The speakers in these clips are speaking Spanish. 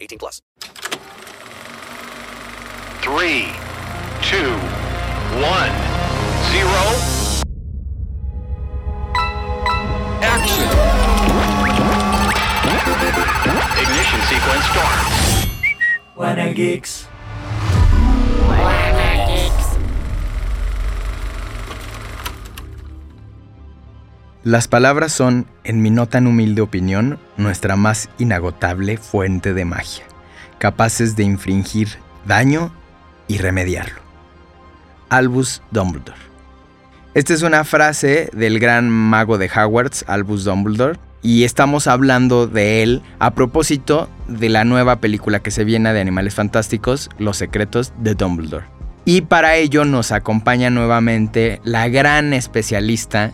18 plus. Three, two, one, zero. Action! Ignition sequence start. Wanna geeks. Las palabras son, en mi no tan humilde opinión, nuestra más inagotable fuente de magia, capaces de infringir daño y remediarlo. Albus Dumbledore. Esta es una frase del gran mago de Hogwarts, Albus Dumbledore, y estamos hablando de él a propósito de la nueva película que se viene de Animales Fantásticos, Los Secretos de Dumbledore. Y para ello nos acompaña nuevamente la gran especialista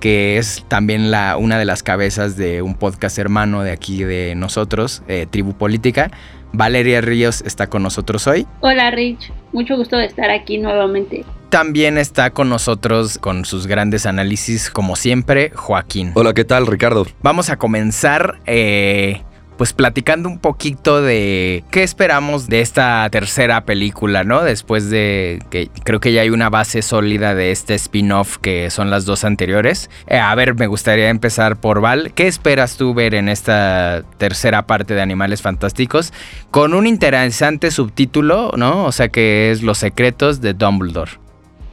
que es también la, una de las cabezas de un podcast hermano de aquí de nosotros, eh, Tribu Política. Valeria Ríos está con nosotros hoy. Hola Rich, mucho gusto de estar aquí nuevamente. También está con nosotros con sus grandes análisis, como siempre, Joaquín. Hola, ¿qué tal, Ricardo? Vamos a comenzar eh, pues platicando un poquito de qué esperamos de esta tercera película, ¿no? Después de que creo que ya hay una base sólida de este spin-off que son las dos anteriores. Eh, a ver, me gustaría empezar por Val. ¿Qué esperas tú ver en esta tercera parte de Animales Fantásticos? Con un interesante subtítulo, ¿no? O sea que es Los secretos de Dumbledore.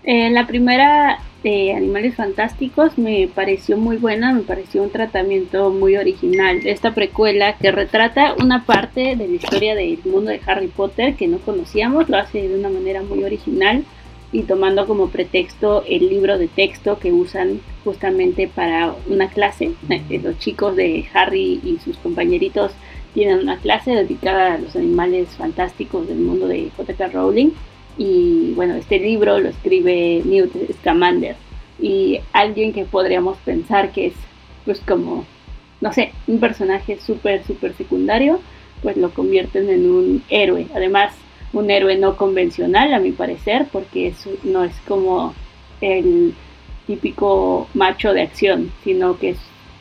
Eh, la primera de Animales Fantásticos me pareció muy buena, me pareció un tratamiento muy original. Esta precuela que retrata una parte de la historia del mundo de Harry Potter que no conocíamos, lo hace de una manera muy original y tomando como pretexto el libro de texto que usan justamente para una clase. Los chicos de Harry y sus compañeritos tienen una clase dedicada a los animales fantásticos del mundo de J.K. Rowling y bueno, este libro lo escribe Newt Scamander y alguien que podríamos pensar que es pues como, no sé, un personaje súper, súper secundario, pues lo convierten en un héroe. Además, un héroe no convencional a mi parecer, porque no es como el típico macho de acción, sino que es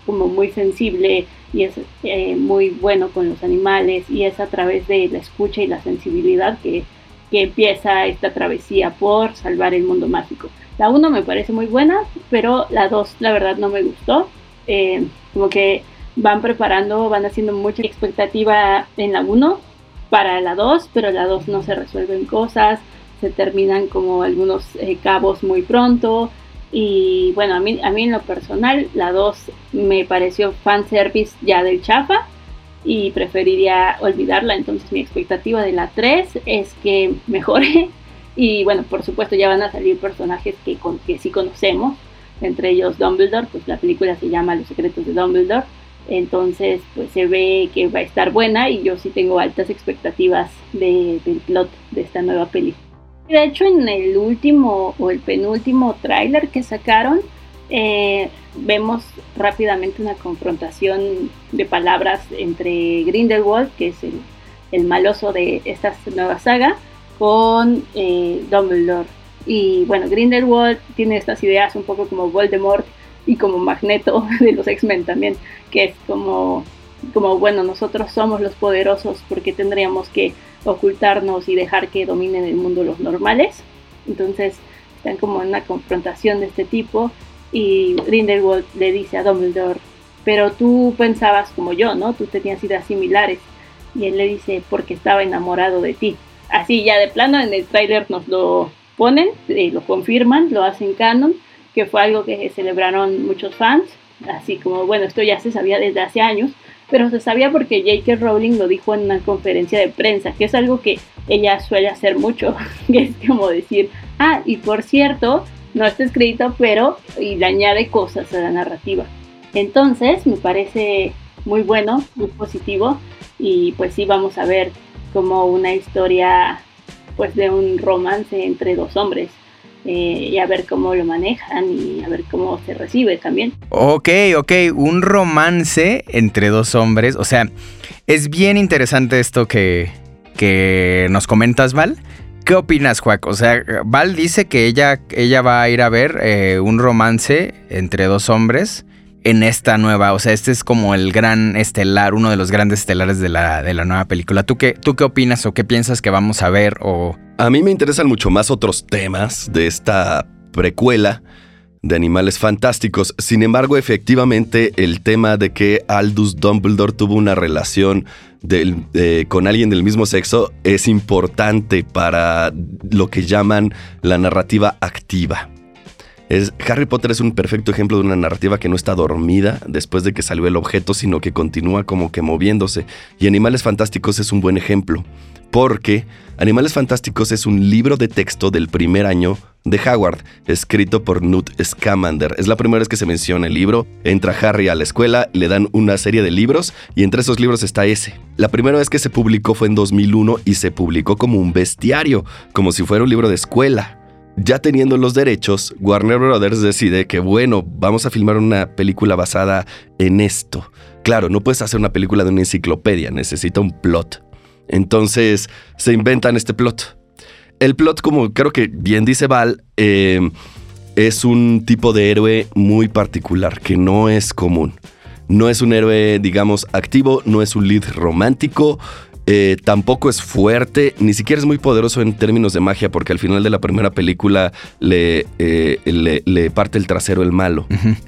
como muy sensible y es eh, muy bueno con los animales y es a través de la escucha y la sensibilidad que que empieza esta travesía por salvar el mundo mágico. La 1 me parece muy buena, pero la 2 la verdad no me gustó. Eh, como que van preparando, van haciendo mucha expectativa en la 1 para la 2, pero la 2 no se resuelven cosas, se terminan como algunos eh, cabos muy pronto. Y bueno, a mí, a mí en lo personal, la 2 me pareció fanservice ya del chafa y preferiría olvidarla. Entonces mi expectativa de la 3 es que mejore. Y bueno, por supuesto ya van a salir personajes que, con, que sí conocemos, entre ellos Dumbledore, pues la película se llama Los secretos de Dumbledore. Entonces, pues se ve que va a estar buena y yo sí tengo altas expectativas de, del plot de esta nueva película. De hecho, en el último o el penúltimo tráiler que sacaron, eh, vemos rápidamente una confrontación de palabras entre Grindelwald, que es el, maloso de esta nueva saga, con eh, Dumbledore. Y bueno, Grindelwald tiene estas ideas un poco como Voldemort y como Magneto de los X-Men también, que es como, como, bueno, nosotros somos los poderosos porque tendríamos que ocultarnos y dejar que dominen el mundo los normales. Entonces están como en una confrontación de este tipo y Grindelwald le dice a Dumbledore, pero tú pensabas como yo, ¿no? Tú tenías ideas similares. Y él le dice, porque estaba enamorado de ti. Así ya de plano en el tráiler nos lo ponen, eh, lo confirman, lo hacen canon, que fue algo que celebraron muchos fans. Así como, bueno, esto ya se sabía desde hace años, pero se sabía porque J.K. Rowling lo dijo en una conferencia de prensa, que es algo que ella suele hacer mucho, que es como decir, ah, y por cierto, no está escrito, pero y le añade cosas a la narrativa. Entonces, me parece muy bueno, muy positivo y pues sí vamos a ver como una historia pues de un romance entre dos hombres. eh, y a ver cómo lo manejan y a ver cómo se recibe también. Ok, ok, un romance entre dos hombres. O sea, es bien interesante esto que, que nos comentas, Val. ¿Qué opinas, Juac? O sea, Val dice que ella, ella va a ir a ver eh, un romance entre dos hombres en esta nueva. O sea, este es como el gran estelar, uno de los grandes estelares de la, de la nueva película. ¿Tú qué, ¿Tú qué opinas o qué piensas que vamos a ver? O... A mí me interesan mucho más otros temas de esta precuela de Animales Fantásticos. Sin embargo, efectivamente, el tema de que Aldous Dumbledore tuvo una relación eh, con alguien del mismo sexo es importante para lo que llaman la narrativa activa. Harry Potter es un perfecto ejemplo de una narrativa que no está dormida después de que salió el objeto, sino que continúa como que moviéndose. Y Animales Fantásticos es un buen ejemplo, porque Animales Fantásticos es un libro de texto del primer año de Howard, escrito por Newt Scamander. Es la primera vez que se menciona el libro. Entra Harry a la escuela, le dan una serie de libros y entre esos libros está ese. La primera vez que se publicó fue en 2001 y se publicó como un bestiario, como si fuera un libro de escuela. Ya teniendo los derechos, Warner Brothers decide que, bueno, vamos a filmar una película basada en esto. Claro, no puedes hacer una película de una enciclopedia, necesita un plot. Entonces se inventan este plot. El plot, como creo que bien dice Val, eh, es un tipo de héroe muy particular, que no es común. No es un héroe, digamos, activo, no es un lead romántico, eh, tampoco es fuerte, ni siquiera es muy poderoso en términos de magia, porque al final de la primera película le, eh, le, le parte el trasero el malo.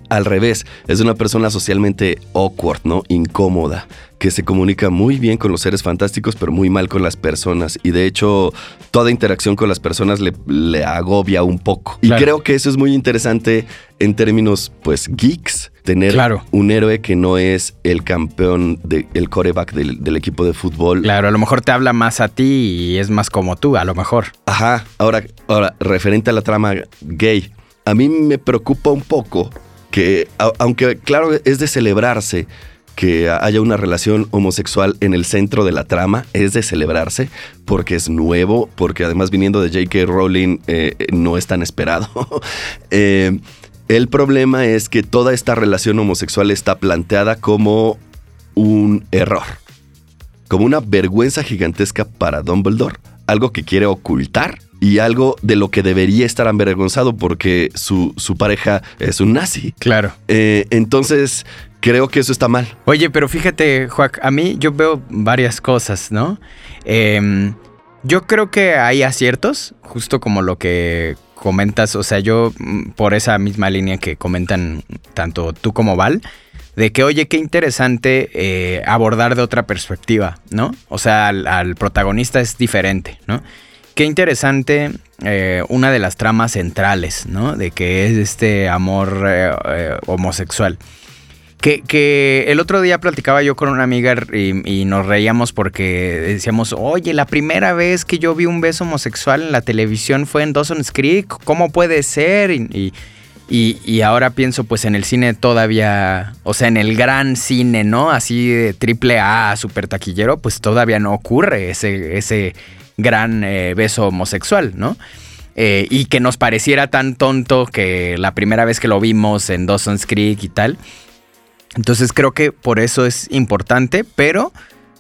Al revés, es una persona socialmente awkward, ¿no? Incómoda, que se comunica muy bien con los seres fantásticos, pero muy mal con las personas. Y de hecho, toda interacción con las personas le, le agobia un poco. Y creo que eso es muy interesante en términos, pues, geeks. Tener Claro. un héroe que no es el campeón, de, el coreback del, del equipo de fútbol. Claro, a lo mejor te habla más a ti y es más como tú, a lo mejor. Ajá, ahora, ahora, referente a la trama gay, a mí me preocupa un poco que, a- aunque claro es de celebrarse que haya una relación homosexual en el centro de la trama, es de celebrarse porque es nuevo, porque además viniendo de J.K. Rowling eh, no es tan esperado. Eh, el problema es que toda esta relación homosexual está planteada como un error como una vergüenza gigantesca para Dumbledore, algo que quiere ocultar y algo de lo que debería estar avergonzado porque su, su pareja es un nazi. Claro. Eh, entonces, creo que eso está mal. Oye, pero fíjate, Juac, a mí yo veo varias cosas, ¿no? Em, yo creo que hay aciertos, justo como lo que comentas, o sea, yo mm, por esa misma línea que comentan tanto tú como Val, de que, oye, qué interesante eh, abordar de otra perspectiva, ¿no? O sea, al, protagonista es diferente, ¿no? Qué interesante eh, una de las tramas centrales, ¿no? De que es este amor eh, eh, homosexual. Que, el otro día platicaba yo con una amiga y, nos reíamos porque decíamos, oye, la primera vez que yo vi un beso homosexual en la televisión fue en Dawson's Creek, ¿cómo puede ser? Y- y ahora pienso pues en el cine todavía, o sea, en el gran cine, ¿no? Así de triple A, super taquillero, pues todavía no ocurre ese, ese gran eh, beso homosexual, ¿no? Eh, y que nos pareciera tan tonto que la primera vez que lo vimos en Dawson's Creek y tal. Entonces creo que por eso es importante, pero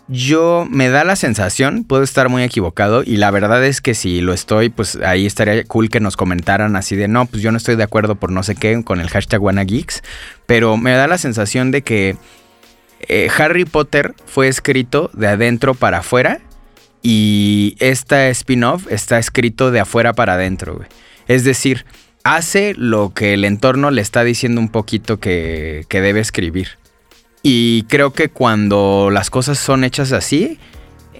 yo me da la sensación, puedo estar muy equivocado y la verdad es que si lo estoy, pues ahí estaría cool que nos comentaran así de no, pues yo no estoy de acuerdo por no sé qué con el hashtag WannaGeeks, pero me da la sensación de que eh, Harry Potter fue escrito de adentro para afuera y esta spin-off está escrito de afuera para adentro. Es decir, hace lo que el entorno le está diciendo un poquito que, que debe escribir. Y creo que cuando las cosas son hechas así,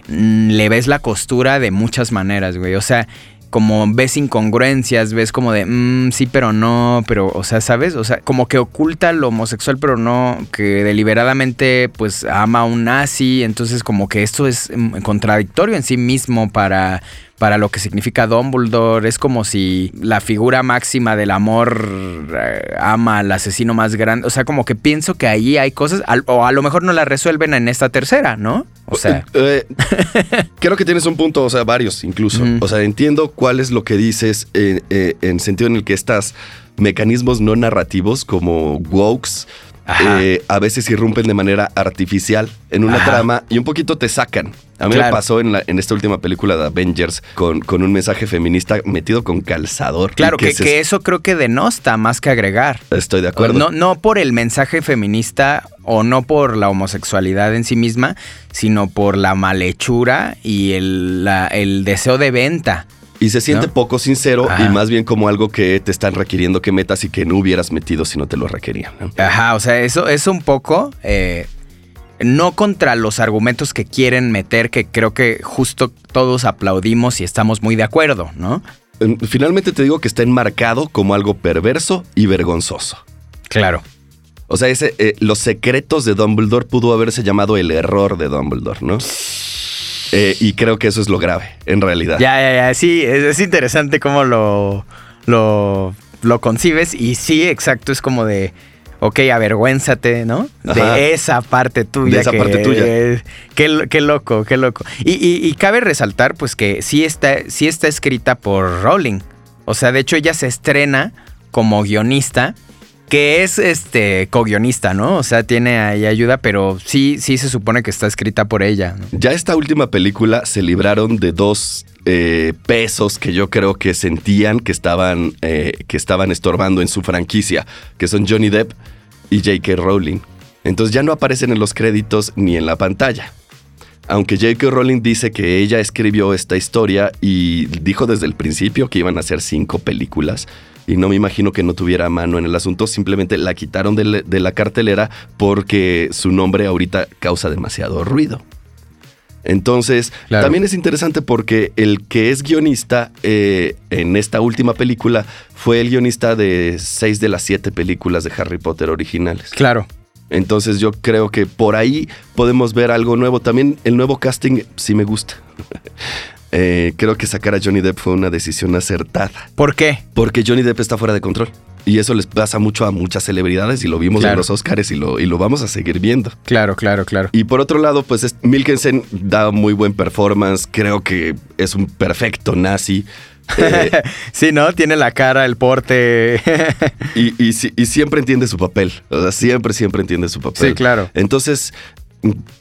mm, le ves la costura de muchas maneras, güey. O sea, como ves incongruencias, ves como de, "Mm, sí, pero no, pero, o sea, ¿sabes? O sea, como que oculta lo homosexual, pero no, que deliberadamente, pues, ama a un nazi, entonces como que esto es mm, contradictorio en sí mismo para, para lo que significa Dumbledore, es como si la figura máxima del amor eh, ama al asesino más grande, o sea, como que pienso que ahí hay cosas, al- o a lo mejor no la resuelven en esta tercera, ¿no? O sea... Eh, creo que tienes un punto, o sea, varios incluso. O sea, entiendo cuál es lo que dices eh, eh, en sentido en el que estas mecanismos no narrativos como wokes. Eh, a veces irrumpen de manera artificial en una Ajá. trama y un poquito te sacan. A mí Claro. me pasó en, la- en esta última película de Avengers con, con un mensaje feminista metido con calzador. Claro, que, se- que eso creo que denosta más que agregar. Estoy de acuerdo. No, no por el mensaje feminista o no por la homosexualidad en sí misma, sino por la malhechura y el, la- el deseo de venta. Y se siente ¿No? poco sincero Ajá. y más bien como algo que te están requiriendo que metas y que no hubieras metido si no te lo requerían. ¿no? Ajá, o sea, eso es un poco... eh, no contra los argumentos que quieren meter, que creo que justo todos aplaudimos y estamos muy de acuerdo, ¿no? Finalmente te digo que está enmarcado como algo perverso y vergonzoso. Claro. O sea, ese, eh, los secretos de Dumbledore pudo haberse llamado el error de Dumbledore, ¿no? Eh, y creo que eso es lo grave, en realidad. Ya, ya, ya. Sí, es, es interesante cómo lo, lo, lo concibes. Y sí, exacto, es como de. Ok, avergüénzate, ¿no? Ajá. De esa parte tuya. De esa que- parte tuya. Qué, qué loco, qué loco. Y, y- y cabe resaltar, pues, que sí está, sí está escrita por Rowling. O sea, de hecho, ella se estrena como guionista. Que es este co-guionista, ¿no? O sea, tiene ahí ayuda, pero sí, sí se supone que está escrita por ella. Ya esta última película se libraron de dos eh, pesos que yo creo que sentían que estaban, eh, que estaban estorbando en su franquicia, que son Johnny Depp y J.K. Rowling. Entonces ya no aparecen en los créditos ni en la pantalla. Aunque J.K. Rowling dice que ella escribió esta historia y dijo desde el principio que iban a ser cinco películas. Y no me imagino que no tuviera mano en el asunto, simplemente la quitaron de, la- de la cartelera porque su nombre ahorita causa demasiado ruido. Entonces, Claro. también es interesante porque el que es guionista eh, en esta última película fue el guionista de seis de las siete películas de Harry Potter originales. Claro. Entonces yo creo que por ahí podemos ver algo nuevo. También el nuevo casting sí me gusta. Eh, creo que sacar a Johnny Depp fue una decisión acertada. ¿Por qué? Porque Johnny Depp está fuera de control. Y eso les pasa mucho a muchas celebridades y lo vimos Claro. en los Oscars y lo, y lo vamos a seguir viendo. Claro, claro, claro. Y por otro lado, pues es- Milkensen da muy buen performance. Creo que es un perfecto nazi. Eh, sí, ¿no? Tiene la cara, el porte. y, y y siempre entiende su papel. O sea, siempre, siempre entiende su papel. sí, claro. Entonces,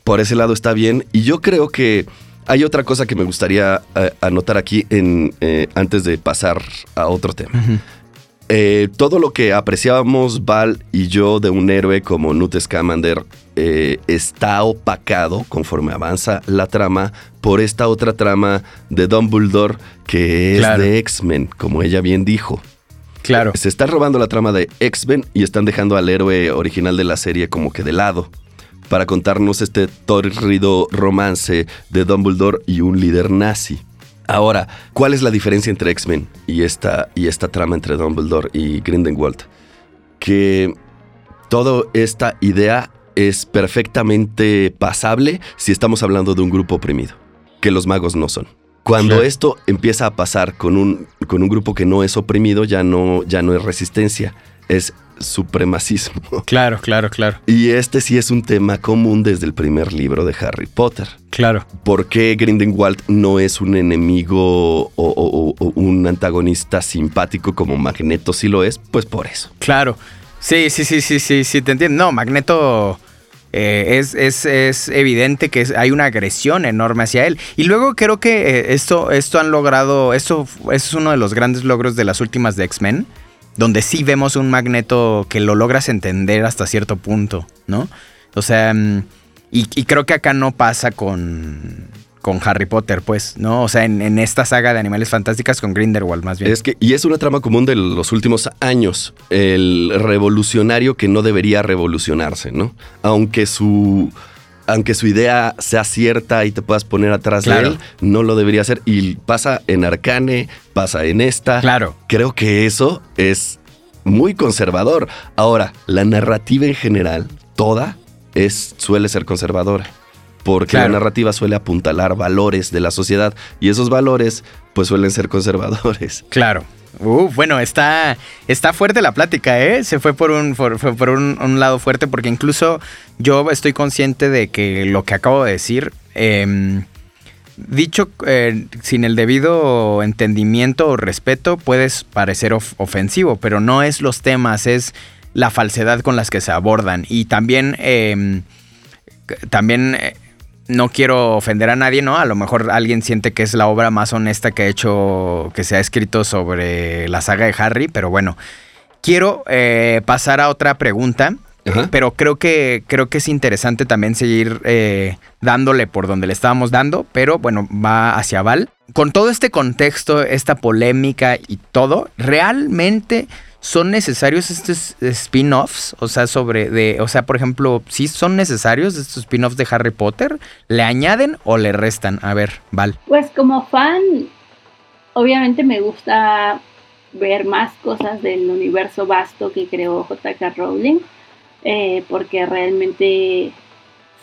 por ese lado está bien. Y yo creo que hay otra cosa que me gustaría eh, anotar aquí en, eh, antes de pasar a otro tema. Eh, todo lo que apreciábamos Val y yo de un héroe como Newt Scamander está opacado conforme avanza la trama por esta otra trama de Dumbledore que es Claro. de X-Men, como ella bien dijo. Claro. Se están robando la trama de X-Men y están dejando al héroe original de la serie como que de lado para contarnos este tórrido romance de Dumbledore y un líder nazi. Ahora, ¿cuál es la diferencia entre X-Men y esta, y esta trama entre Dumbledore y Grindelwald? Que toda esta idea es perfectamente pasable si estamos hablando de un grupo oprimido, que los magos no son. Cuando esto empieza a pasar con un, con un grupo que no es oprimido, ya no, ya no es resistencia, es supremacismo. Claro, claro, claro. Y este sí es un tema común desde el primer libro de Harry Potter. Claro. ¿Por qué Grindelwald no es un enemigo o, o- o- o un antagonista simpático como Magneto sí lo es? Pues por eso. Claro. Sí, sí, sí, sí, sí, sí, te entiendo. No, Magneto eh, es, es, es evidente que hay una agresión enorme hacia él. Y luego creo que eh, esto, esto han logrado, esto, f- es uno de los grandes logros de las últimas de X-Men, donde sí vemos un Magneto que lo logras entender hasta cierto punto, ¿no? O sea, mm, y, creo que acá no pasa con, con Harry Potter, pues, ¿no? O sea, en, en esta saga de Animales Fantásticas con Grindelwald, más bien. Es que, y es una trama común de los últimos años. El revolucionario que no debería revolucionarse, ¿no? Aunque su, aunque su idea sea cierta y te puedas poner atrás Claro. de él, no lo debería hacer. Y pasa en Arcane, pasa en esta. Claro. Creo que eso es muy conservador. Ahora, la narrativa en general, toda, es, suele ser conservadora. Porque Claro. la narrativa suele apuntalar valores de la sociedad y esos valores pues suelen ser conservadores. Claro. Bueno, está, está fuerte la plática, ¿eh? Se fue por un, por, un, lado fuerte porque incluso yo estoy consciente de que lo que acabo de decir, em, dicho eh, sin el debido entendimiento o respeto, puede parecer of- ofensivo, pero no es los temas, es la falsedad con las que se abordan. Y también, em, también eh, no quiero ofender a nadie, ¿no? A lo mejor alguien siente que es la obra más honesta que ha hecho, que se ha escrito sobre la saga de Harry, pero bueno, quiero eh, pasar a otra pregunta. Pero creo que, creo que es interesante también seguir eh, dándole por donde le estábamos dando, pero bueno, va hacia Val. Con todo este contexto, esta polémica y todo, ¿realmente son necesarios estos spin-offs? O sea, sobre de, o sea, por ejemplo, ¿sí son necesarios estos spin-offs de Harry Potter? ¿Le añaden o le restan? A ver, Val. Pues como fan, obviamente me gusta ver más cosas del universo vasto que creó JK Rowling, eh, porque realmente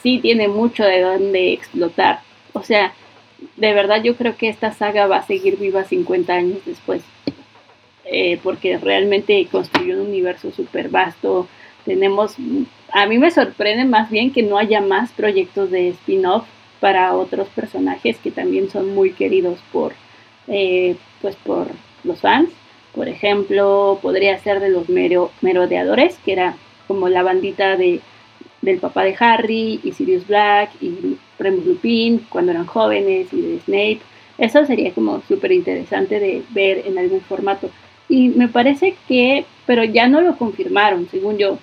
sí tiene mucho de dónde explotar. O sea, de verdad yo creo que esta saga va a seguir viva 50 años después, eh, porque realmente construyó un universo súper vasto. Tenemos, a mí me sorprende más bien que no haya más proyectos de spin-off para otros personajes que también son muy queridos por, eh, pues por los fans. Por ejemplo, podría ser de los mero- merodeadores, que era como la bandita de, del papá de Harry y Sirius Black y Remus Lupin cuando eran jóvenes y de Snape. Eso sería como súper interesante de ver en algún formato. Y me parece que, pero ya no lo confirmaron, según yo.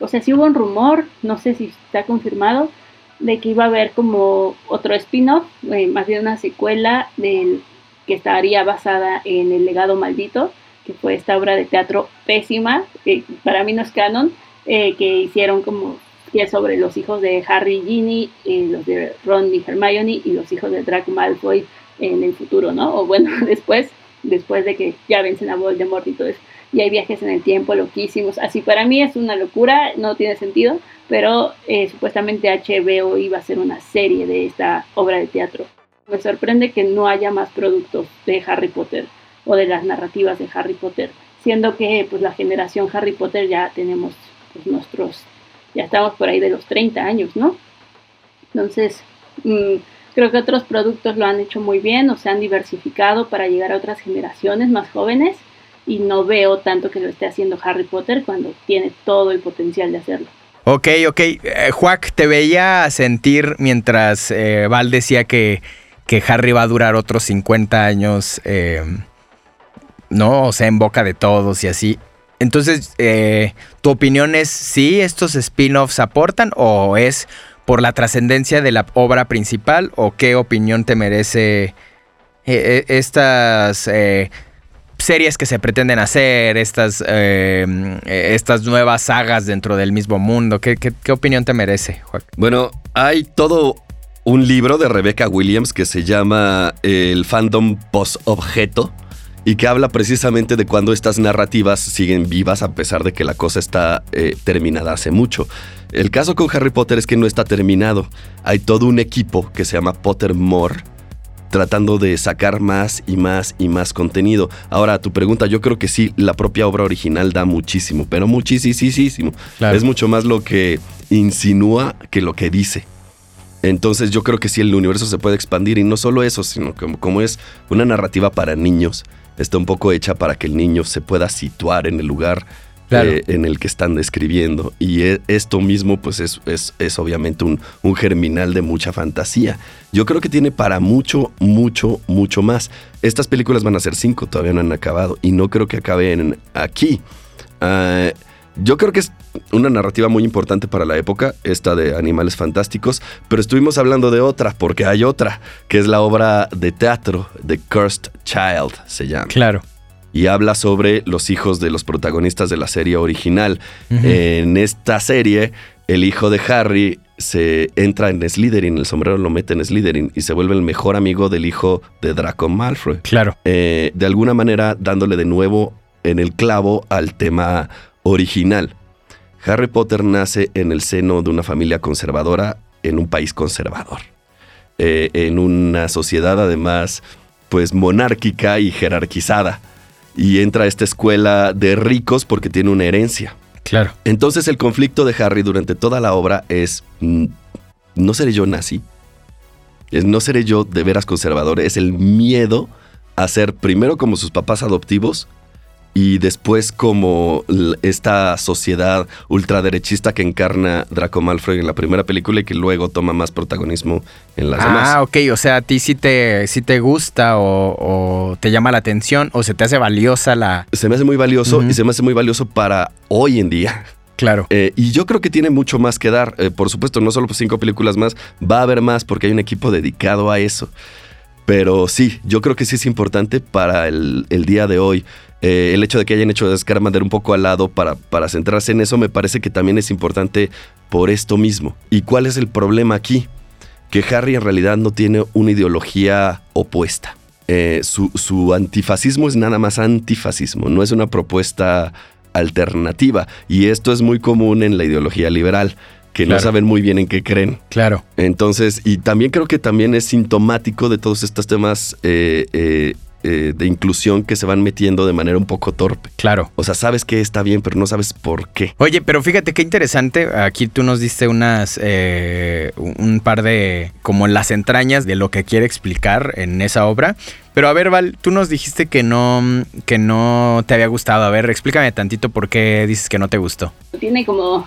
O sea, sí hubo un rumor, no sé si está confirmado, de que iba a haber como otro spin-off, eh, más bien una secuela del que estaría basada en El legado maldito, que fue esta obra de teatro pésima, que para mí no es canon, eh, que hicieron como que es sobre los hijos de Harry y Ginny, eh, los de Ron y Hermione y los hijos de Draco Malfoy en el futuro, ¿no? O bueno, después, después de que ya vencen a Voldemort y todo eso. Y hay viajes en el tiempo loquísimos. Así para mí es una locura, no tiene sentido, pero eh, supuestamente HBO iba a hacer una serie de esta obra de teatro. Me sorprende que no haya más productos de Harry Potter o de las narrativas de Harry Potter, siendo que pues la generación Harry Potter ya tenemos pues, nuestros, ya estamos por ahí de los 30 años, ¿no? Entonces, mm, creo que otros productos lo han hecho muy bien o se han diversificado para llegar a otras generaciones más jóvenes y no veo tanto que lo esté haciendo Harry Potter cuando tiene todo el potencial de hacerlo. Ok, ok. Eh, Juac, te veía sentir mientras eh, Val decía que, que Harry va a durar otros 50 años, eh, ¿no? O sea, en boca de todos y así. Entonces, eh, ¿tu opinión es si estos spin-offs aportan o es por la trascendencia de la obra principal o qué opinión te merece eh, eh, estas eh, series que se pretenden hacer, estas, estas nuevas sagas dentro del mismo mundo? ¿Qué, qué- qué opinión te merece, Juan? Bueno, hay todo un libro de Rebecca Williams que se llama El fandom post-objeto y que habla precisamente de cuando estas narrativas siguen vivas a pesar de que la cosa está terminada hace mucho. El caso con Harry Potter es que no está terminado. Hay todo un equipo que se llama Pottermore tratando de sacar más y más y más contenido. Ahora, a tu pregunta, yo creo que sí, la propia obra original da muchísimo, pero muchísimo. Claro. Es mucho más lo que insinúa que lo que dice. Entonces yo creo que sí el universo se puede expandir y no solo eso, sino como, como es una narrativa para niños, está un poco hecha para que el niño se pueda situar en el lugar Claro. eh, en el que están describiendo. Y e- esto mismo pues es, es- es obviamente un, un germinal de mucha fantasía. Yo creo que tiene para mucho, mucho, mucho más. Estas películas van a ser cinco, todavía no han acabado y no creo que acaben aquí. Ah, yo creo que es una narrativa muy importante para la época, esta de Animales Fantásticos, pero estuvimos hablando de otra, porque hay otra, que es la obra de teatro The Cursed Child, se llama. Claro. Y habla sobre los hijos de los protagonistas de la serie original. En esta serie, el hijo de Harry se entra en Slytherin, el sombrero lo mete en Slytherin y se vuelve el mejor amigo del hijo de Draco Malfoy. Claro. Eh, de alguna manera dándole de nuevo en el clavo al tema original. Harry Potter nace en el seno de una familia conservadora en un país conservador. Eh, en una sociedad además pues monárquica y jerarquizada. Y entra a esta escuela de ricos porque tiene una herencia. Claro. Entonces el conflicto de Harry durante toda la obra es, mm, ¿no seré yo nazi? Es, ¿No seré yo de veras conservador? Es el miedo a ser primero como sus papás adoptivos y después como esta sociedad ultraderechista que encarna Draco Malfoy en la primera película y que luego toma más protagonismo en las demás. Ah, ok, o sea, a ti sí te, sí te gusta o, o te llama la atención o se te hace valiosa la... Se me hace muy valioso y se me hace muy valioso para hoy en día. Claro. Eh, y yo creo que tiene mucho más que dar. Eh, por supuesto, no solo cinco películas más, va a haber más porque hay un equipo dedicado a eso. Pero sí, yo creo que sí es importante para el, el día de hoy. Eh, el hecho de que hayan hecho Scamander un poco al lado para, para centrarse en eso me parece que también es importante por esto mismo. ¿Y cuál es el problema aquí? Que Harry en realidad no tiene una ideología opuesta. Eh, su, su antifascismo es nada más antifascismo, no es una propuesta alternativa. Y esto es muy común en la ideología liberal, que no saben muy bien en qué creen. Claro. Entonces, y también creo que también es sintomático de todos estos temas eh, eh, eh, de inclusión que se van metiendo de manera un poco torpe. Claro. O sea, sabes que está bien, pero no sabes por qué. Oye, pero fíjate qué interesante. Aquí tú nos diste unas. eh, un par de. como las entrañas de lo que quiere explicar en esa obra. Pero a ver, Val, tú nos dijiste que no. que no te había gustado. A ver, explícame tantito por qué dices que no te gustó. Tiene como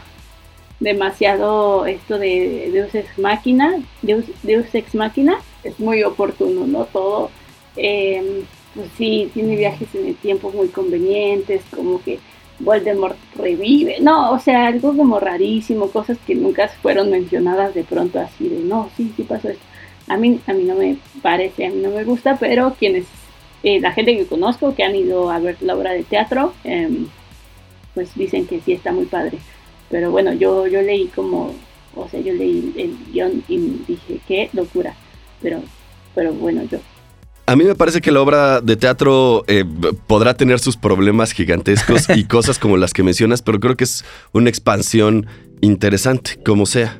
demasiado esto de Deus ex máquina, Deus, Deus ex máquina, es muy oportuno, ¿no? Todo, eh, pues sí, tiene viajes en el tiempo muy convenientes, como que Voldemort revive, no, o sea, algo como rarísimo, cosas que nunca fueron mencionadas de pronto así de, no, sí, sí pasó esto. A mí, a mí no me parece, a mí no me gusta, pero quienes, eh, la gente que conozco que han ido a ver la obra de teatro, em, pues dicen que sí está muy padre. Pero bueno, yo, yo leí como, o sea, yo leí el guion y dije, qué locura. Pero, pero bueno, yo. A mí me parece que la obra de teatro eh, podrá tener sus problemas gigantescos y cosas como las que mencionas, pero creo que es una expansión interesante, como sea.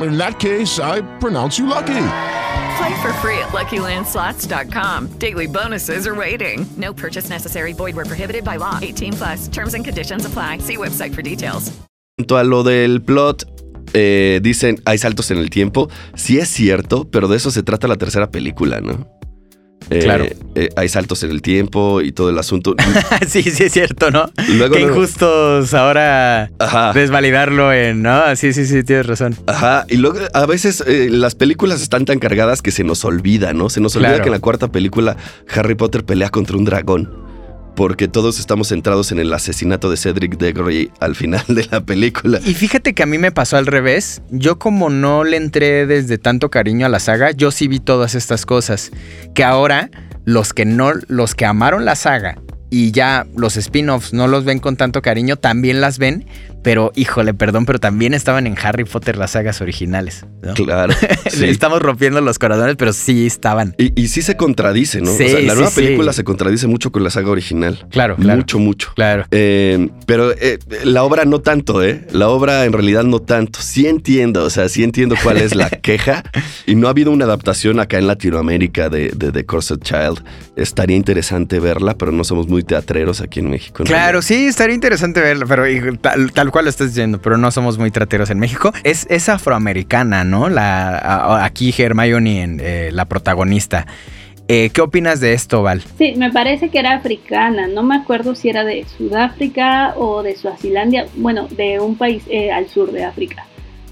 In that case, I pronounce you lucky. Play for free at LuckyLandSlots.com. Daily bonuses are waiting. No purchase necessary. Void were prohibited by law. 18 plus. Terms and conditions apply. See website for details. a lo del plot, eh, dicen hay saltos en el tiempo. Sí es cierto, pero de eso se trata la tercera película, ¿no? Eh, Claro. eh, hay saltos en el tiempo y todo el asunto. sí, sí es cierto, ¿no? Luego, Qué luego- injustos ahora Ajá. desvalidarlo en, ¿no? Sí, sí, sí, tienes razón. Ajá, y luego a veces eh, las películas están tan cargadas que se nos olvida, ¿no? Se nos olvida Claro. que en la cuarta película Harry Potter pelea contra un dragón. Porque todos estamos centrados en el asesinato de Cedric Diggory al final de la película. Y fíjate que a mí me pasó al revés. Yo como no le entré desde tanto cariño a la saga, yo sí vi todas estas cosas. Que ahora los que no, los que amaron la saga y ya los spin-offs no los ven con tanto cariño, también las ven, pero híjole, perdón, pero también estaban en Harry Potter las sagas originales. ¿no? Claro. sí. Estamos rompiendo los corazones, pero sí estaban. Y, y sí se contradice, ¿no? Sí, o sea, la sí, nueva película se contradice mucho con la saga original. Claro, claro. Mucho, mucho. Claro. Eh, pero eh, la obra no tanto, ¿eh? La obra en realidad no tanto. Sí entiendo, o sea, sí entiendo cuál es la queja. Y no ha habido una adaptación acá en Latinoamérica de, de The Corset Child. Estaría interesante verla, pero no somos muy teatreros aquí en México. Claro, sí, estaría interesante verlo, pero y, tal, tal cual lo estás diciendo, pero no somos muy trateros en México. Es, es afroamericana, ¿no? La, aquí Hermione, eh, la protagonista. Eh, ¿Qué opinas de esto, Val? Sí, me parece que era africana, no me acuerdo si era de Sudáfrica o de Suazilandia, bueno, de un país eh, al sur de África.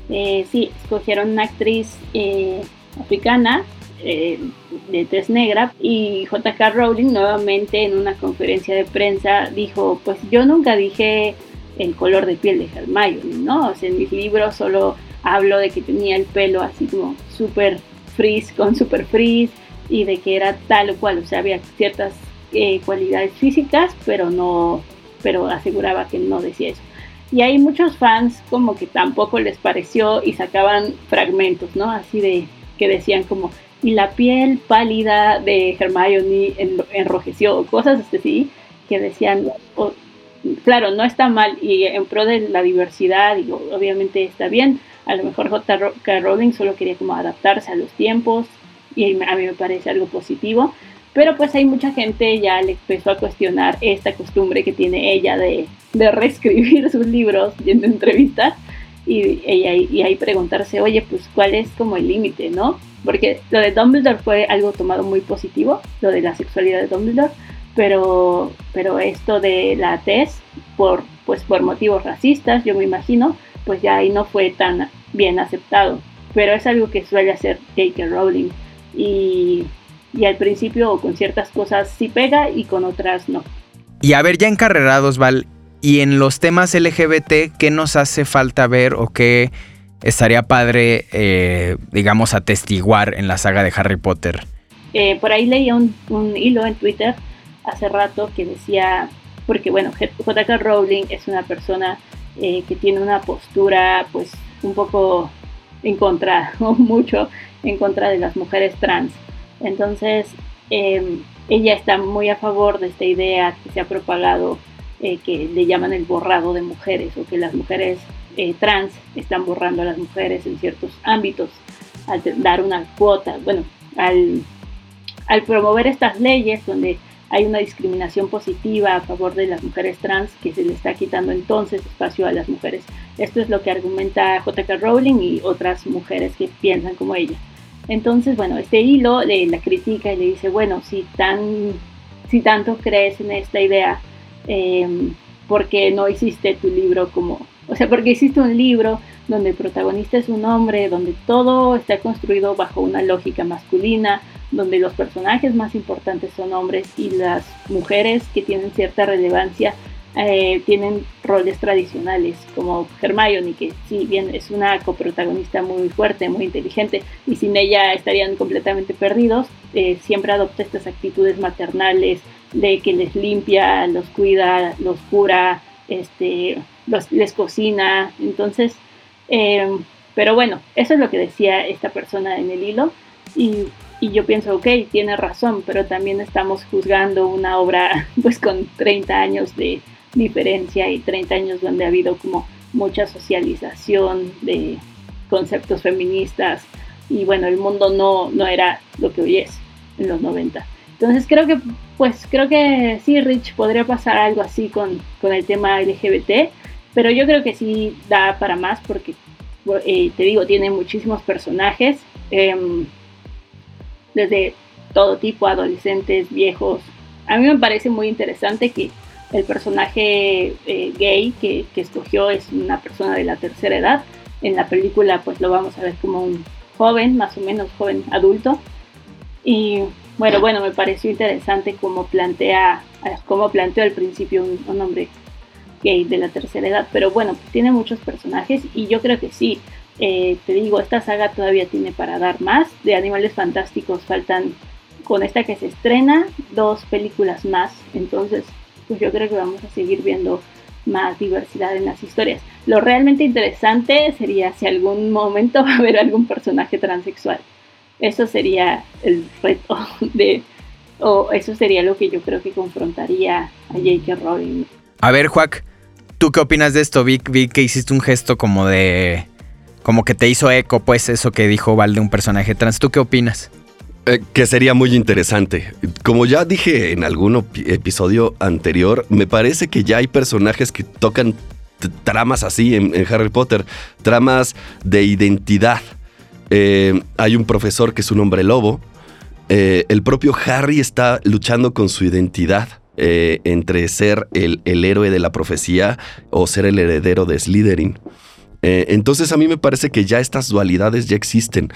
Sí, escogieron una actriz africana de tez negra y JK Rowling nuevamente en una conferencia de prensa dijo, pues yo nunca dije el color de piel de Hermione, ¿no? O sea, en mis libros solo hablo de que tenía el pelo así como súper frizz con super frizz y de que era tal o cual, o sea, había ciertas eh, cualidades físicas, pero no, pero aseguraba que no decía eso. Y hay muchos fans como que tampoco les pareció y sacaban fragmentos, ¿no? Así de que decían como, y la piel pálida de Hermione en- enrojeció, o cosas así, que decían, o- claro, no está mal y en pro de la diversidad, y obviamente está bien, a lo mejor J.K. Rowling solo quería como adaptarse a los tiempos y a mí me parece algo positivo, pero pues hay mucha gente ya le empezó a cuestionar esta costumbre que tiene ella de, de reescribir sus libros yendo a entrevistas y, y, y ahí preguntarse, oye, pues cuál es como el límite, ¿no? Porque lo de Dumbledore fue algo tomado muy positivo, lo de la sexualidad de Dumbledore, pero, pero esto de la tez, por, pues por motivos racistas, yo me imagino, pues ya ahí no fue tan bien aceptado. Pero es algo que suele hacer J.K. Rowling. Y, y al principio con ciertas cosas sí pega y con otras no. Y a ver, ya encarrerados, Val, y en los temas LGBT, ¿qué nos hace falta ver o qué estaría padre, eh, digamos, atestiguar en la saga de Harry Potter? Eh, por ahí leía un, un hilo en Twitter hace rato que decía, porque bueno, J.K. Rowling es una persona eh, que tiene una postura pues un poco en contra, o mucho en contra de las mujeres trans. Entonces, eh, ella está muy a favor de esta idea que se ha propagado, eh, que le llaman el borrado de mujeres, o que las mujeres eh, trans están borrando a las mujeres en ciertos ámbitos, al dar una cuota, bueno, al al promover estas leyes donde hay una discriminación positiva a favor de las mujeres trans que se le está quitando entonces espacio a las mujeres. Esto es lo que argumenta J.K. Rowling y otras mujeres que piensan como ella. Entonces, bueno, este hilo le la critica y le dice, bueno, si, tan, si tanto crees en esta idea, eh, ¿por qué no hiciste tu libro como... O sea, porque hiciste un libro donde el protagonista es un hombre, donde todo está construido bajo una lógica masculina, donde los personajes más importantes son hombres y las mujeres que tienen cierta relevancia eh, tienen roles tradicionales, como Hermione, que si bien es una coprotagonista muy fuerte, muy inteligente, y sin ella estarían completamente perdidos, eh, siempre adopta estas actitudes maternales de que les limpia, los cuida, los cura, este, los, les cocina, entonces, eh, pero bueno, eso es lo que decía esta persona en el hilo, y y yo pienso, ok, tiene razón, pero también estamos juzgando una obra pues con 30 años de diferencia y 30 años donde ha habido como mucha socialización de conceptos feministas y bueno, el mundo no, no era lo que hoy es en los 90. Entonces creo que, pues creo que sí, Rich, podría pasar algo así con, con el tema LGBT, pero yo creo que sí da para más porque, eh, te digo, tiene muchísimos personajes. Eh, desde todo tipo, adolescentes, viejos. A mí me parece muy interesante que el personaje eh, gay que, escogió es una persona de la tercera edad. En la película pues lo vamos a ver como un joven, más o menos joven adulto. Y bueno, bueno, me pareció interesante cómo plantea, cómo planteó al principio un, un hombre gay de la tercera edad. Pero bueno, tiene muchos personajes y yo creo que sí, eh, te digo, esta saga todavía tiene para dar más. De Animales Fantásticos faltan, con esta que se estrena, dos películas más. Entonces, pues yo creo que vamos a seguir viendo más diversidad en las historias. Lo realmente interesante sería si algún momento va a haber algún personaje transexual. Eso sería el reto de, o eso sería lo que yo creo que confrontaría a J.K. Rowling. A ver, Juac, ¿tú qué opinas de esto? Vi, que hiciste un gesto como de... Como que te hizo eco, pues, eso que dijo Val de un personaje trans. ¿Tú qué opinas? Eh, que sería muy interesante. Como ya dije en algún episodio anterior, me parece que ya hay personajes que tocan tramas así en, en Harry Potter, tramas de identidad. Eh, hay un profesor que es un hombre lobo. Eh, el propio Harry está luchando con su identidad. Eh, entre ser el, el héroe de la profecía o ser el heredero de Slytherin. Eh, entonces a mí me parece que ya estas dualidades ya existen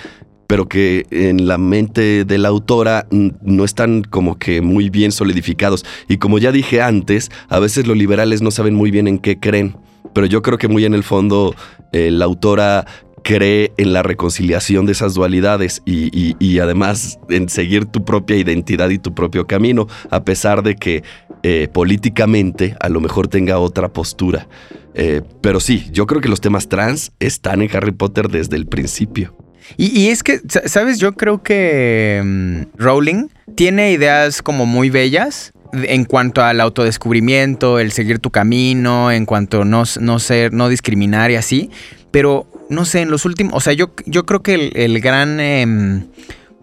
pero que en la mente de la autora no están como que muy bien solidificados. Y como ya dije antes, a veces los liberales no saben muy bien en qué creen, pero yo creo que muy en el fondo eh, la autora cree en la reconciliación de esas dualidades y, y- además en seguir tu propia identidad y tu propio camino, a pesar de que eh, políticamente a lo mejor tenga otra postura. Eh, pero sí, yo creo que los temas trans están en Harry Potter desde el principio. Y, y es que, sa- ¿sabes? Yo creo que mm, Rowling tiene ideas como muy bellas en cuanto al autodescubrimiento, el seguir tu camino, en cuanto no, no ser, no discriminar y así. Pero, no sé, en los últimos, o sea, yo, yo creo que el, el gran, em,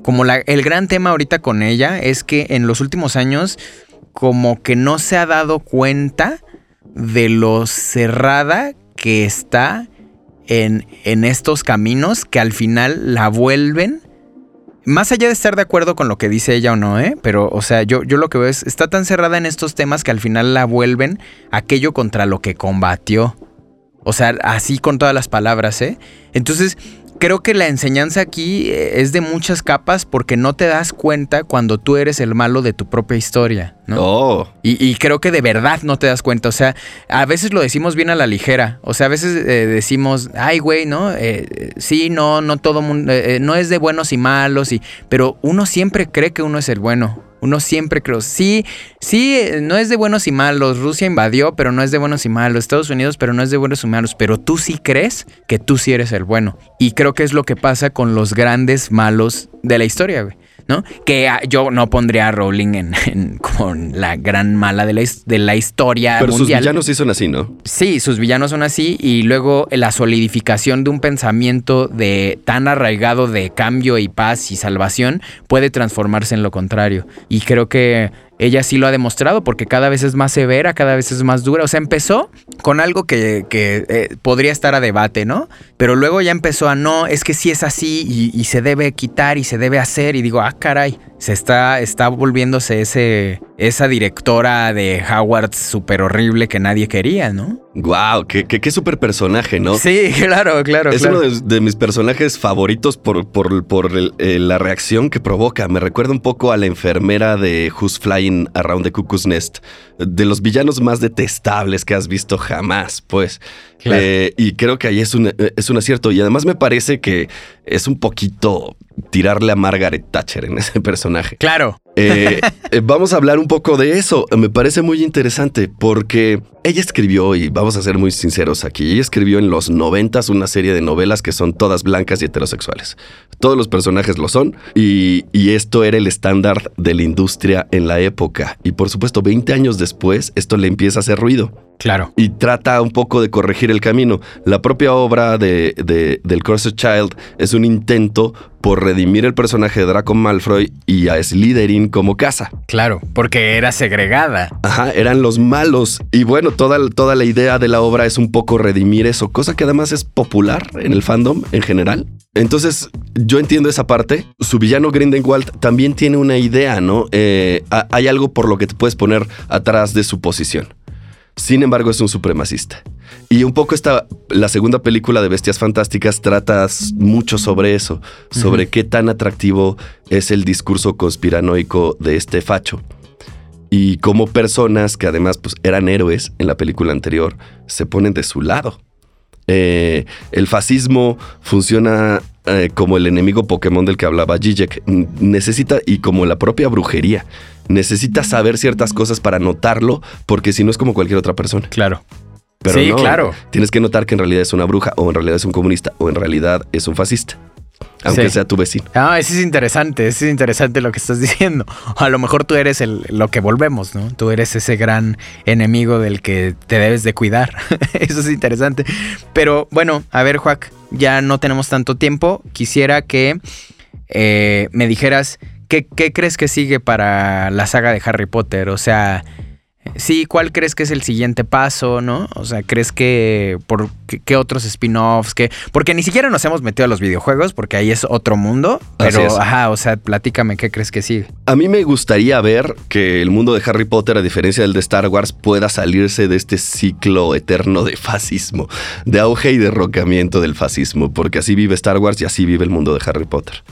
como la, el gran tema ahorita con ella es que en los últimos años como que no se ha dado cuenta de lo cerrada que está en, en estos caminos que al final la vuelven. Más allá de estar de acuerdo con lo que dice ella o no, ¿eh? Pero, o sea, yo, yo lo que veo es, está tan cerrada en estos temas que al final la vuelven aquello contra lo que combatió. O sea, así con todas las palabras, ¿eh? Entonces, creo que la enseñanza aquí eh, es de muchas capas porque no te das cuenta cuando tú eres el malo de tu propia historia, ¿no? Oh, Y, y creo que de verdad no te das cuenta. O sea, a veces lo decimos bien a la ligera. O sea, a veces eh, decimos, ay, güey, ¿no? Eh, sí, no, no todo mundo, eh, eh, no es de buenos y malos, y, pero uno siempre cree que uno es el bueno. Uno siempre creo, sí, sí, no es de buenos y malos. Rusia invadió, pero no es de buenos y malos. Estados Unidos, pero no es de buenos y malos. Pero tú sí crees que tú sí eres el bueno. Y creo que es lo que pasa con los grandes malos de la historia, güey. ¿No? Que ah, yo no pondría a Rowling en, en como la gran mala de la, de la historia pero sus villanos sí son así, ¿no? Sí, sus villanos son así y luego la solidificación de un pensamiento de tan arraigado de cambio y paz y salvación puede transformarse en lo contrario. Y creo que ella sí lo ha demostrado porque cada vez es más severa, cada vez es más dura. O sea, empezó con algo que, que, eh, podría estar a debate, ¿no? Pero luego ya empezó a no, es que sí es así y, y se debe quitar y se debe hacer. Y digo, ah, caray, se está, está volviéndose ese, esa directora de Howard súper horrible que nadie quería, ¿no? Wow, qué, qué, qué super personaje, ¿no? Sí, claro, claro. Es claro. uno de, de mis personajes favoritos por, por, por el- eh, la reacción que provoca. Me recuerda un poco a la enfermera de Who's Flying Around the Cuckoo's Nest. De los villanos más detestables que has visto jamás, pues. Claro. Eh, y creo que ahí es un, es un acierto. Y además me parece que es un poquito tirarle a Margaret Thatcher en ese personaje. Claro. Eh, eh, vamos a hablar un poco de eso. Me parece muy interesante porque ella escribió, y vamos a ser muy sinceros aquí, ella escribió en los noventas una serie de novelas que son todas blancas y heterosexuales. Todos los personajes lo son y, y esto era el estándar de la industria en la época. Y por supuesto, 20 años después, esto le empieza a hacer ruido Claro. y trata un poco de corregir el camino. La propia obra de, de- del Cursed Child es un intento por redimir el personaje de Draco Malfoy y a Slytherin como casa. Claro, porque era segregada. Ajá, eran los malos. Y bueno, toda, toda la idea de la obra es un poco redimir eso, cosa que además es popular en el fandom en general. Entonces, yo entiendo esa parte. Su villano Grindelwald también tiene una idea, ¿no? Eh, ha- hay algo por lo que te puedes poner atrás de su posición. Sin embargo, es un supremacista. Y un poco esta, la segunda película de Bestias Fantásticas trata mucho sobre eso, sobre qué tan atractivo es el discurso conspiranoico de este facho. Y cómo personas que además pues, eran héroes en la película anterior se ponen de su lado. Eh, el fascismo funciona eh, como el enemigo Pokémon del que hablaba Zizek. Necesita, y como la propia brujería, necesitas saber ciertas cosas para notarlo, porque si no es como cualquier otra persona. Claro. Pero Sí, no, claro. Tienes que notar que en realidad es una bruja, o en realidad es un comunista, o en realidad es un fascista. Aunque Sí. sea tu vecino. Ah, eso es interesante, eso es interesante lo que estás diciendo. A lo mejor tú eres el, lo que volvemos, ¿no? Tú eres ese gran enemigo del que te debes de cuidar. eso es interesante. Pero bueno, a ver, Juac, ya no tenemos tanto tiempo. Quisiera que eh, me dijeras qué, qué crees que sigue para la saga de Harry Potter. O sea, sí, ¿cuál crees que es el siguiente paso, no? O sea, ¿crees que por qué, qué otros spin-offs? qué- Porque ni siquiera nos hemos metido a los videojuegos, porque ahí es otro mundo. Pero, ajá, o sea, platícame qué crees que sigue. A mí me gustaría ver que el mundo de Harry Potter, a diferencia del de Star Wars, pueda salirse de este ciclo eterno de fascismo, de auge y derrocamiento del fascismo, porque así vive Star Wars y así vive el mundo de Harry Potter.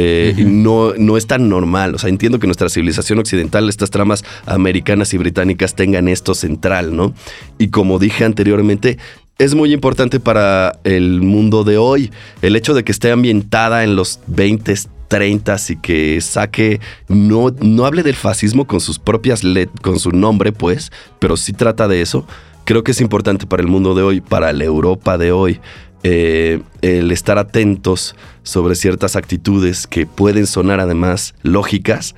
Eh, no, no es tan normal. O sea, entiendo que nuestra civilización occidental, estas tramas americanas y británicas tengan esto central, ¿no? Y como dije anteriormente, es muy importante para el mundo de hoy. El hecho de que esté ambientada en los 20, 30 y que saque, no, no hable del fascismo con sus propias letras, con su nombre, pues, pero sí trata de eso. Creo que es importante para el mundo de hoy, para la Europa de hoy, eh, el estar atentos sobre ciertas actitudes que pueden sonar además lógicas,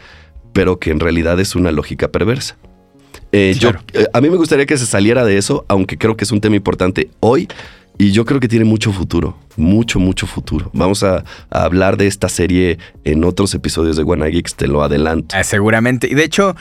pero que en realidad es una lógica perversa. Eh, yo, eh, a mí me gustaría que se saliera de eso, aunque creo que es un tema importante hoy y yo creo que tiene mucho futuro, mucho, mucho futuro. Vamos a, a hablar de esta serie en otros episodios de Wanna Geeks, te lo adelanto. Ah, seguramente. Y de hecho,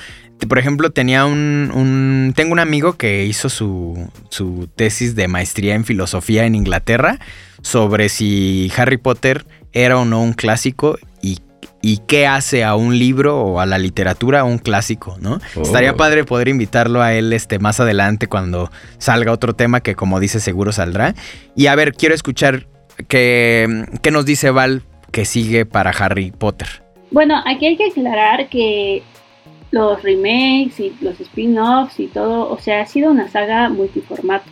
por ejemplo, tenía un, un- Tengo un amigo que hizo su, su tesis de maestría en filosofía en Inglaterra sobre si Harry Potter era o no un clásico y, y qué hace a un libro o a la literatura un clásico, ¿no? Oh. Estaría padre poder invitarlo a él este, más adelante cuando salga otro tema que, como dice, seguro saldrá. Y a ver, quiero escuchar qué, qué nos dice Val que sigue para Harry Potter. Bueno, aquí hay que aclarar que los remakes y los spin-offs y todo, o sea, ha sido una saga multiformato.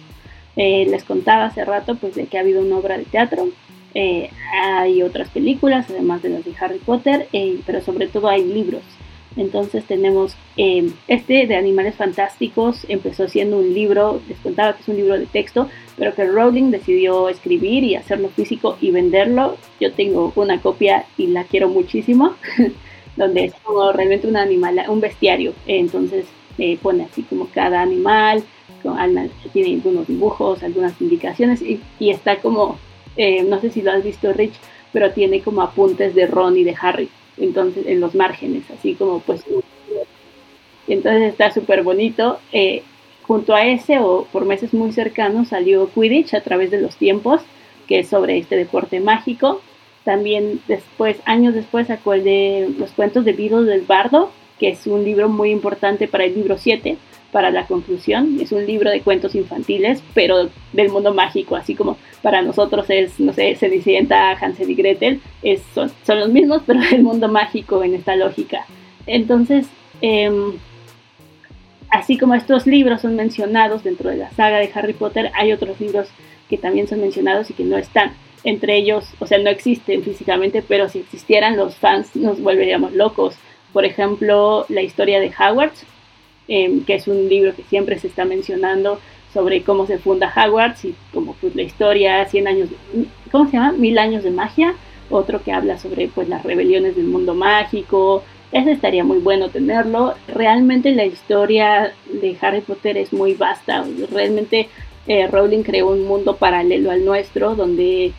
Eh, les contaba hace rato pues de que ha habido una obra de teatro, eh, hay otras películas además de las de Harry Potter, eh, pero sobre todo hay libros. Entonces tenemos eh, este de Animales Fantásticos, empezó siendo un libro, les contaba que es un libro de texto, pero que Rowling decidió escribir y hacerlo físico y venderlo. Yo tengo una copia y la quiero muchísimo, donde es como realmente un animal, un bestiario. Entonces eh, pone así como cada animal, tiene algunos dibujos, algunas indicaciones y, y está como, eh, no sé si lo has visto Rich, pero tiene como apuntes de Ron y de Harry, entonces en los márgenes, así como pues... Entonces está súper bonito. eh, junto a ese o por meses muy cercanos salió Quidditch a través de los tiempos, que es sobre este deporte mágico. También después, años después, sacó el de los cuentos de Beatles del Bardo, que es un libro muy importante para el libro 7, para la conclusión. Es un libro de cuentos infantiles, pero del mundo mágico, así como para nosotros es, no sé, Cenicienta, Hansel y Gretel, es, son, son los mismos, pero del mundo mágico en esta lógica. Entonces, em, así como estos libros son mencionados dentro de la saga de Harry Potter, hay otros libros que también son mencionados y que no están. Entre ellos, o sea, no existen físicamente, pero si existieran, los fans nos volveríamos locos. Por ejemplo, la historia de Hogwarts, eh, que es un libro que siempre se está mencionando sobre cómo se funda Hogwarts y como pues, la historia, 100 años, ¿cómo se llama? Mil años de magia. Otro que habla sobre pues las rebeliones del mundo mágico. Ese estaría muy bueno tenerlo. Realmente la historia de Harry Potter es muy vasta. Realmente eh, Rowling creó un mundo paralelo al nuestro donde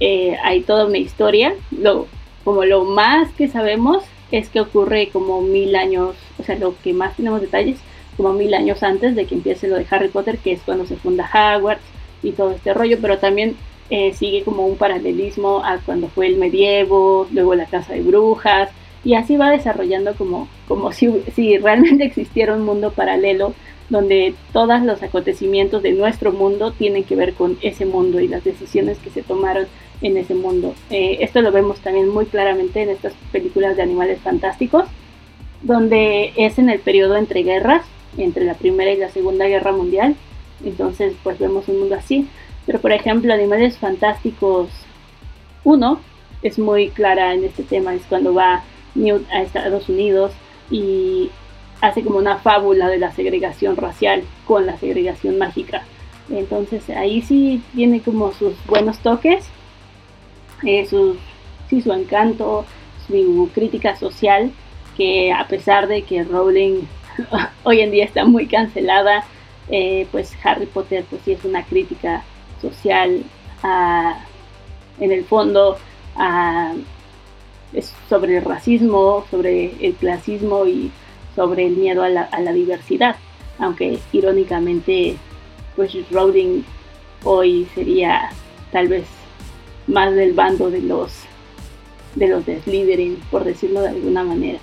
eh, hay toda una historia. Lo, como lo más que sabemos es que ocurre como mil años, o sea, lo que más tenemos detalles, como mil años antes de que empiece lo de Harry Potter, que es cuando se funda Hogwarts y todo este rollo, pero también eh, sigue como un paralelismo a cuando fue el medievo, luego la casa de brujas, y así va desarrollando como, como si, si realmente existiera un mundo paralelo donde todos los acontecimientos de nuestro mundo tienen que ver con ese mundo y las decisiones que se tomaron en ese mundo. Eh, esto lo vemos también muy claramente en estas películas de animales fantásticos, donde es en el periodo entre guerras, entre la Primera y la Segunda Guerra Mundial. Entonces, pues vemos un mundo así. Pero, por ejemplo, Animales Fantásticos 1 es muy clara en este tema, es cuando va Newt a Estados Unidos y hace como una fábula de la segregación racial con la segregación mágica. Entonces ahí sí tiene como sus buenos toques, eh, su, sí, su encanto, su crítica social, que a pesar de que Rowling hoy en día está muy cancelada, eh, pues Harry Potter pues sí es una crítica social en el fondo es sobre el racismo, sobre el clasismo y sobre el miedo a la, a la diversidad, aunque irónicamente pues Rowling hoy sería tal vez más del bando de los de los por decirlo de alguna manera.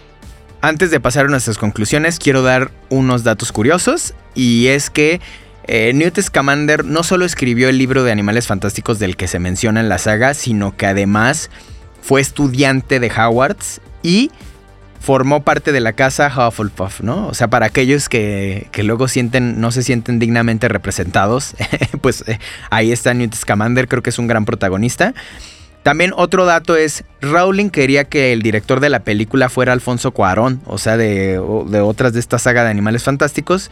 Antes de pasar a nuestras conclusiones, quiero dar unos datos curiosos y es que eh, Newt Scamander no solo escribió el libro de animales fantásticos del que se menciona en la saga, sino que además fue estudiante de Hogwarts y formó parte de la casa Hufflepuff, ¿no? O sea, para aquellos que, luego sienten, no se sienten dignamente representados, pues eh, ahí está Newt Scamander, creo que es un gran protagonista. También otro dato es, Rowling quería que el director de la película fuera Alfonso Cuarón, o sea, de, de otras de esta saga de Animales Fantásticos,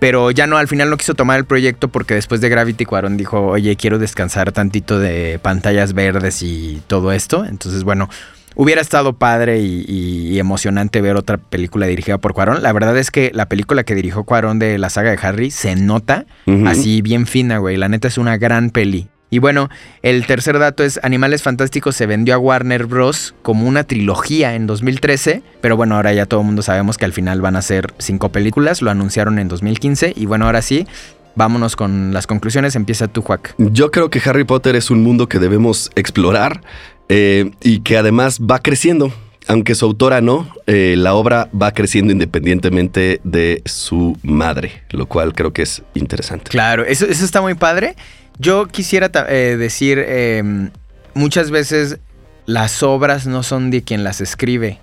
pero ya no, al final no quiso tomar el proyecto porque después de Gravity Cuarón dijo, oye, quiero descansar tantito de pantallas verdes y todo esto. Entonces, bueno, Hubiera estado padre y, emocionante ver otra película dirigida por Cuarón. La verdad es que la película que dirigió Cuarón de la saga de Harry se nota así bien fina, güey. La neta es una gran peli. Y bueno, el tercer dato es Animales Fantásticos se vendió a Warner Bros. como una trilogía en 2013, pero bueno, ahora ya todo el mundo sabemos que al final van a ser cinco películas, lo anunciaron en 2015 y bueno, ahora sí, vámonos con las conclusiones, empieza tú, Juac. Yo creo que Harry Potter es un mundo que debemos explorar eh, y que además va creciendo. Aunque su autora no, eh, la obra va creciendo independientemente de su madre, lo cual creo que es interesante. Claro, eso, eso está muy padre. Yo quisiera eh, decir, em, muchas veces las obras no son de quien las escribe.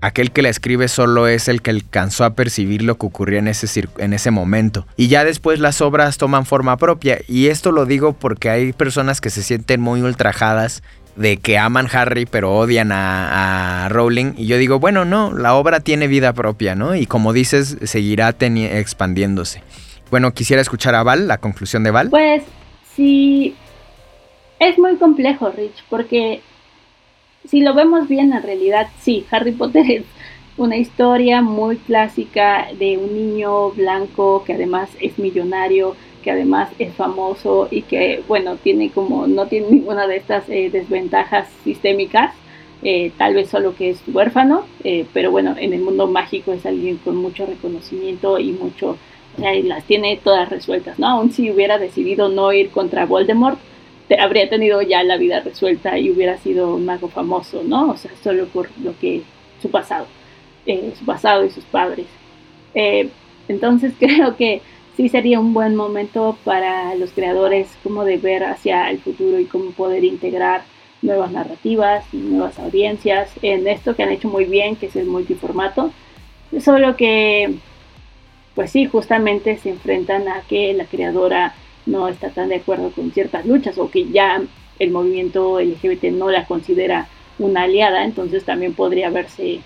Aquel que la escribe solo es el que alcanzó a percibir lo que ocurría en ese, en ese momento. Y ya después las obras toman forma propia. Y esto lo digo porque hay personas que se sienten muy ultrajadas de que aman Harry pero odian a, Rowling. Y yo digo, bueno, no, la obra tiene vida propia, ¿no? Y como dices, seguirá expandiéndose. Bueno, quisiera escuchar a Val, la conclusión de Val. Pues sí, es muy complejo, Rich, porque si lo vemos bien, en realidad sí, Harry Potter es una historia muy clásica de un niño blanco que además es millonario que además es famoso y que, bueno, tiene como, no tiene ninguna de estas eh, desventajas sistémicas, eh, tal vez solo que es huérfano, eh, pero bueno, en el mundo mágico es alguien con mucho reconocimiento y mucho, las tiene todas resueltas, ¿no? Aún si hubiera decidido no ir contra Voldemort, habría tenido ya la vida resuelta y hubiera sido un mago famoso, ¿no? O sea, solo por lo que su pasado, su pasado y sus padres. entonces creo que sí sería un buen momento para los creadores como de ver hacia el futuro y cómo poder integrar nuevas narrativas y nuevas audiencias en esto que han hecho muy bien, que es el multiformato. Solo que, pues sí, justamente se enfrentan a que la creadora no está tan de acuerdo con ciertas luchas o que ya el movimiento LGBT no la considera una aliada, entonces también podría verse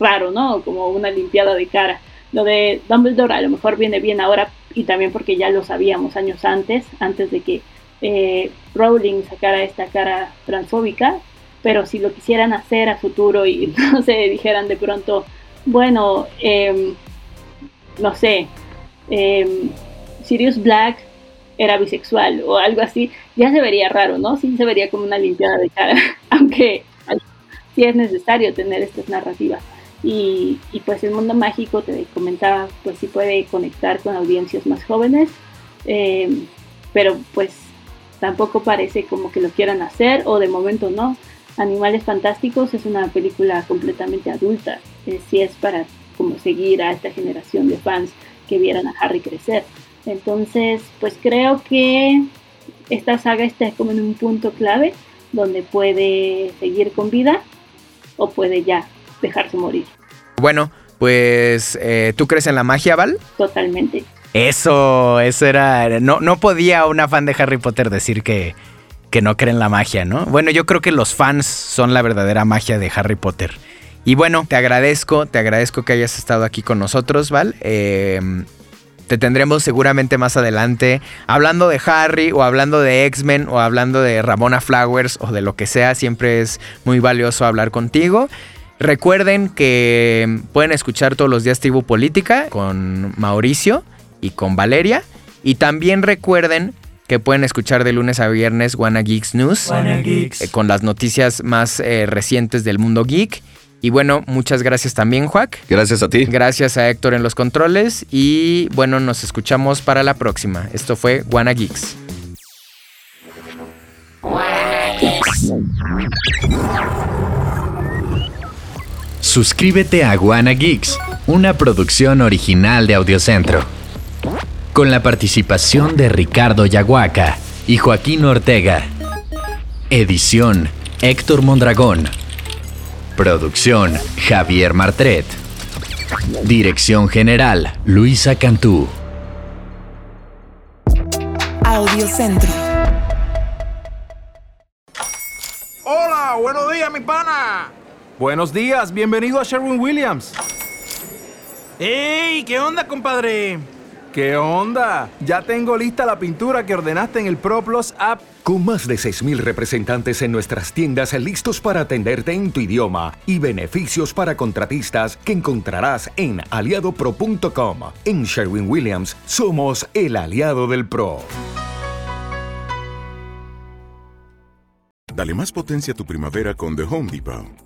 raro, ¿no? Como una limpiada de cara. Lo de Dumbledore a lo mejor viene bien ahora y también porque ya lo sabíamos años antes, antes de que eh, Rowling sacara esta cara transfóbica, pero si lo quisieran hacer a futuro y no sé, dijeran de pronto, bueno, em, no sé, em, Sirius Black era bisexual o algo así, ya se vería raro, ¿no? Sí se vería como una limpiada de cara, aunque sí es necesario tener estas narrativas. Y, pues el mundo mágico, te comentaba, pues sí puede conectar con audiencias más jóvenes, eh, pero pues tampoco parece como que lo quieran hacer o de momento no. Animales Fantásticos es una película completamente adulta, eh, si es para como seguir a esta generación de fans que vieran a Harry crecer. Entonces, pues creo que esta saga está como en un punto clave donde puede seguir con vida o puede ya dejarse morir. Bueno, pues, eh, ¿tú crees en la magia, Val? Totalmente. Eso, eso era. No, no podía una fan de Harry Potter decir que, que no cree en la magia, ¿no? Bueno, yo creo que los fans son la verdadera magia de Harry Potter. Y bueno, te agradezco, te agradezco que hayas estado aquí con nosotros, Val. Eh, te tendremos seguramente más adelante hablando de Harry o hablando de X-Men o hablando de Ramona Flowers o de lo que sea. Siempre es muy valioso hablar contigo. Recuerden que pueden escuchar todos los días Tribu Política con Mauricio y con Valeria. Y también recuerden que pueden escuchar de lunes a viernes Wanna Geeks News Wanna Geeks. eh, con las noticias más eh, recientes del mundo geek. Y bueno, muchas gracias también, Juac. Gracias a ti. Gracias a Héctor en los controles. Y bueno, nos escuchamos para la próxima. Esto fue Wanna Geeks. Suscríbete a Guana Geeks, una producción original de Audiocentro. Con la participación de Ricardo Yaguaca y Joaquín Ortega. Edición Héctor Mondragón. Producción Javier Martret. Dirección General Luisa Cantú. Audiocentro. Hola, buenos días, mi pana. Buenos días, bienvenido a Sherwin Williams. ¡Ey! ¿Qué onda, compadre? ¿Qué onda? Ya tengo lista la pintura que ordenaste en el ProPlus app. Con más de 6.000 representantes en nuestras tiendas listos para atenderte en tu idioma y beneficios para contratistas que encontrarás en aliadopro.com. En Sherwin Williams somos el aliado del PRO. Dale más potencia a tu primavera con The Home Depot.